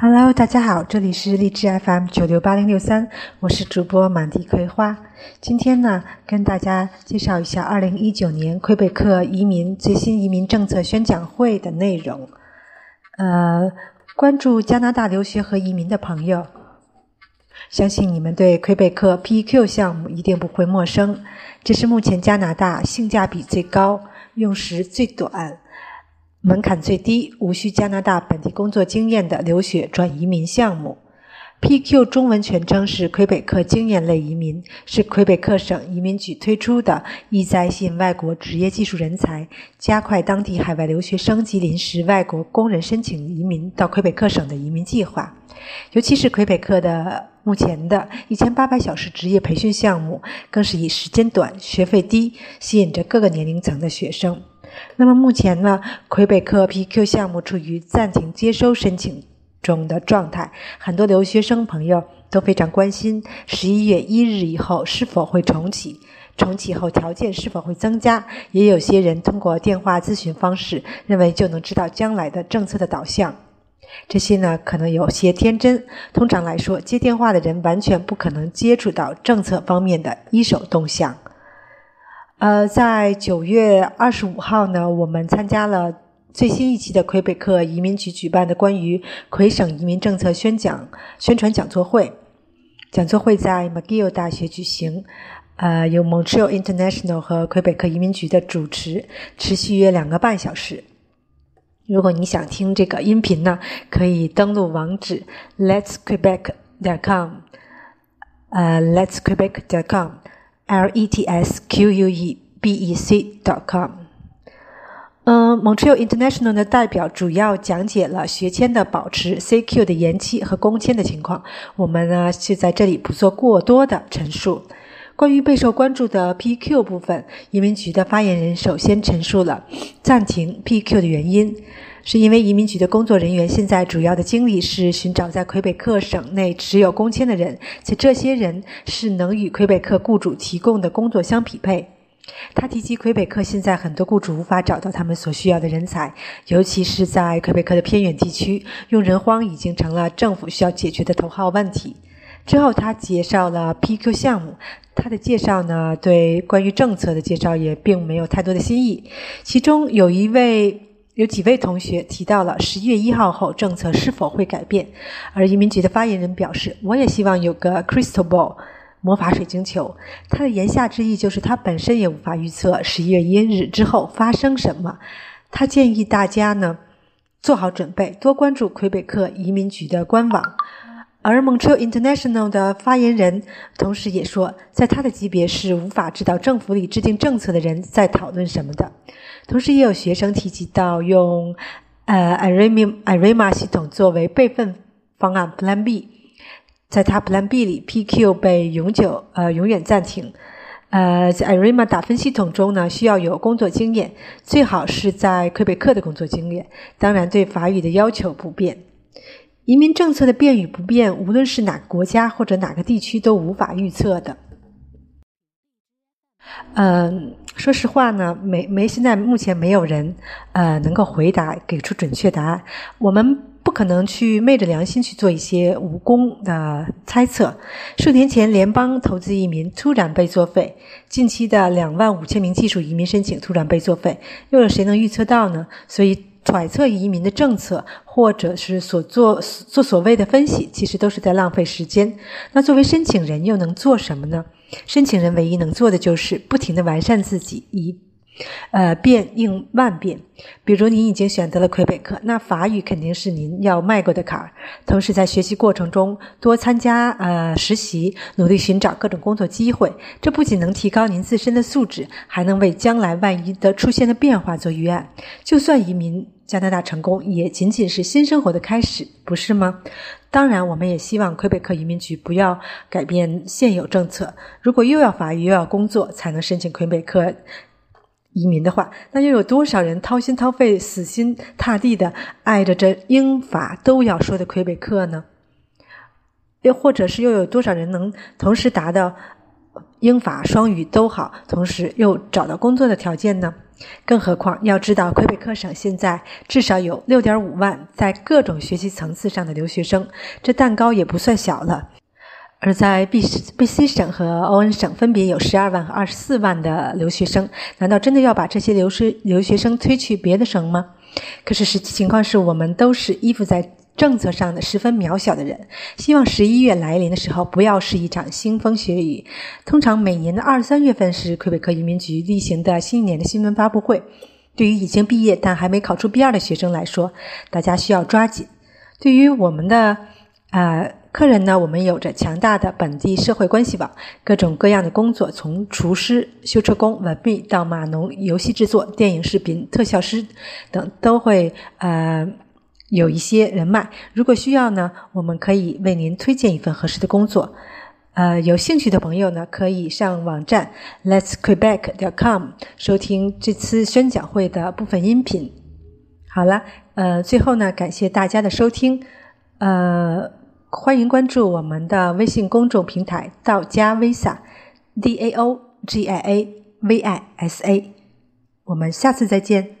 Hello，大家好，这里是荔枝 FM 九六八零六三，我是主播满地葵花。今天呢，跟大家介绍一下二零一九年魁北克移民最新移民政策宣讲会的内容。呃，关注加拿大留学和移民的朋友，相信你们对魁北克 PEQ 项目一定不会陌生。这是目前加拿大性价比最高、用时最短。门槛最低、无需加拿大本地工作经验的留学转移民项目，PQ 中文全称是魁北克经验类移民，是魁北克省移民局推出的意在吸引外国职业技术人才，加快当地海外留学生及临时外国工人申请移民到魁北克省的移民计划。尤其是魁北克的目前的一千八百小时职业培训项目，更是以时间短、学费低，吸引着各个年龄层的学生。那么目前呢，魁北克 PQ 项目处于暂停接收申请中的状态，很多留学生朋友都非常关心十一月一日以后是否会重启，重启后条件是否会增加。也有些人通过电话咨询方式，认为就能知道将来的政策的导向。这些呢，可能有些天真。通常来说，接电话的人完全不可能接触到政策方面的一手动向。呃，在九月二十五号呢，我们参加了最新一期的魁北克移民局举办的关于魁省移民政策宣讲宣传讲座会。讲座会在 McGill 大学举行，呃，由 Montreal International 和魁北克移民局的主持，持续约两个半小时。如果你想听这个音频呢，可以登录网址 letsquebec.com，呃，letsquebec.com letsquebec.com。嗯，Montreal International 的代表主要讲解了学签的保持、CQ 的延期和工签的情况。我们呢就在这里不做过多的陈述。关于备受关注的 PQ 部分，移民局的发言人首先陈述了暂停 PQ 的原因。是因为移民局的工作人员现在主要的精力是寻找在魁北克省内持有工签的人，且这些人是能与魁北克雇主提供的工作相匹配。他提及魁北克现在很多雇主无法找到他们所需要的人才，尤其是在魁北克的偏远地区，用人荒已经成了政府需要解决的头号问题。之后，他介绍了 PQ 项目，他的介绍呢，对关于政策的介绍也并没有太多的新意。其中有一位。有几位同学提到了十一月一号后政策是否会改变，而移民局的发言人表示：“我也希望有个 crystal ball 魔法水晶球。”他的言下之意就是他本身也无法预测十一月一日之后发生什么。他建议大家呢做好准备，多关注魁北克移民局的官网。而 Montreal International 的发言人同时也说，在他的级别是无法知道政府里制定政策的人在讨论什么的。同时，也有学生提及到用呃 Irema Irema 系统作为备份方案 Plan B，在他 Plan B 里，PQ 被永久呃永远暂停。呃，在 Irema 打分系统中呢，需要有工作经验，最好是在魁北克的工作经验。当然，对法语的要求不变。移民政策的变与不变，无论是哪个国家或者哪个地区都无法预测的。嗯，说实话呢，没没现在目前没有人呃能够回答给出准确答案。我们不可能去昧着良心去做一些无功的猜测。数年前，联邦投资移民突然被作废，近期的两万五千名技术移民申请突然被作废，又有谁能预测到呢？所以。揣测移民的政策，或者是所做做所谓的分析，其实都是在浪费时间。那作为申请人又能做什么呢？申请人唯一能做的就是不停的完善自己，以。呃，变应万变。比如，您已经选择了魁北克，那法语肯定是您要迈过的坎儿。同时，在学习过程中多参加呃实习，努力寻找各种工作机会。这不仅能提高您自身的素质，还能为将来万一的出现的变化做预案。就算移民加拿大成功，也仅仅是新生活的开始，不是吗？当然，我们也希望魁北克移民局不要改变现有政策。如果又要法语又要工作才能申请魁北克。移民的话，那又有多少人掏心掏肺、死心塌地的爱着这英法都要说的魁北克呢？又或者是又有多少人能同时达到英法双语都好，同时又找到工作的条件呢？更何况要知道，魁北克省现在至少有六点五万在各种学习层次上的留学生，这蛋糕也不算小了。而在 B B C 省和欧恩省分别有十二万和二十四万的留学生，难道真的要把这些留学留学生推去别的省吗？可是实际情况是我们都是依附在政策上的十分渺小的人。希望十一月来临的时候不要是一场腥风血雨。通常每年的二三月份是魁北克移民局例行的新一年的新闻发布会。对于已经毕业但还没考出 B 二的学生来说，大家需要抓紧。对于我们的呃。客人呢？我们有着强大的本地社会关系网，各种各样的工作，从厨师、修车工、文秘到码农、游戏制作、电影视频、特效师等，都会呃有一些人脉。如果需要呢，我们可以为您推荐一份合适的工作。呃，有兴趣的朋友呢，可以上网站 letsquebec.com 收听这次宣讲会的部分音频。好了，呃，最后呢，感谢大家的收听，呃。欢迎关注我们的微信公众平台“道家 Visa”，D A O G I A V I S A。我们下次再见。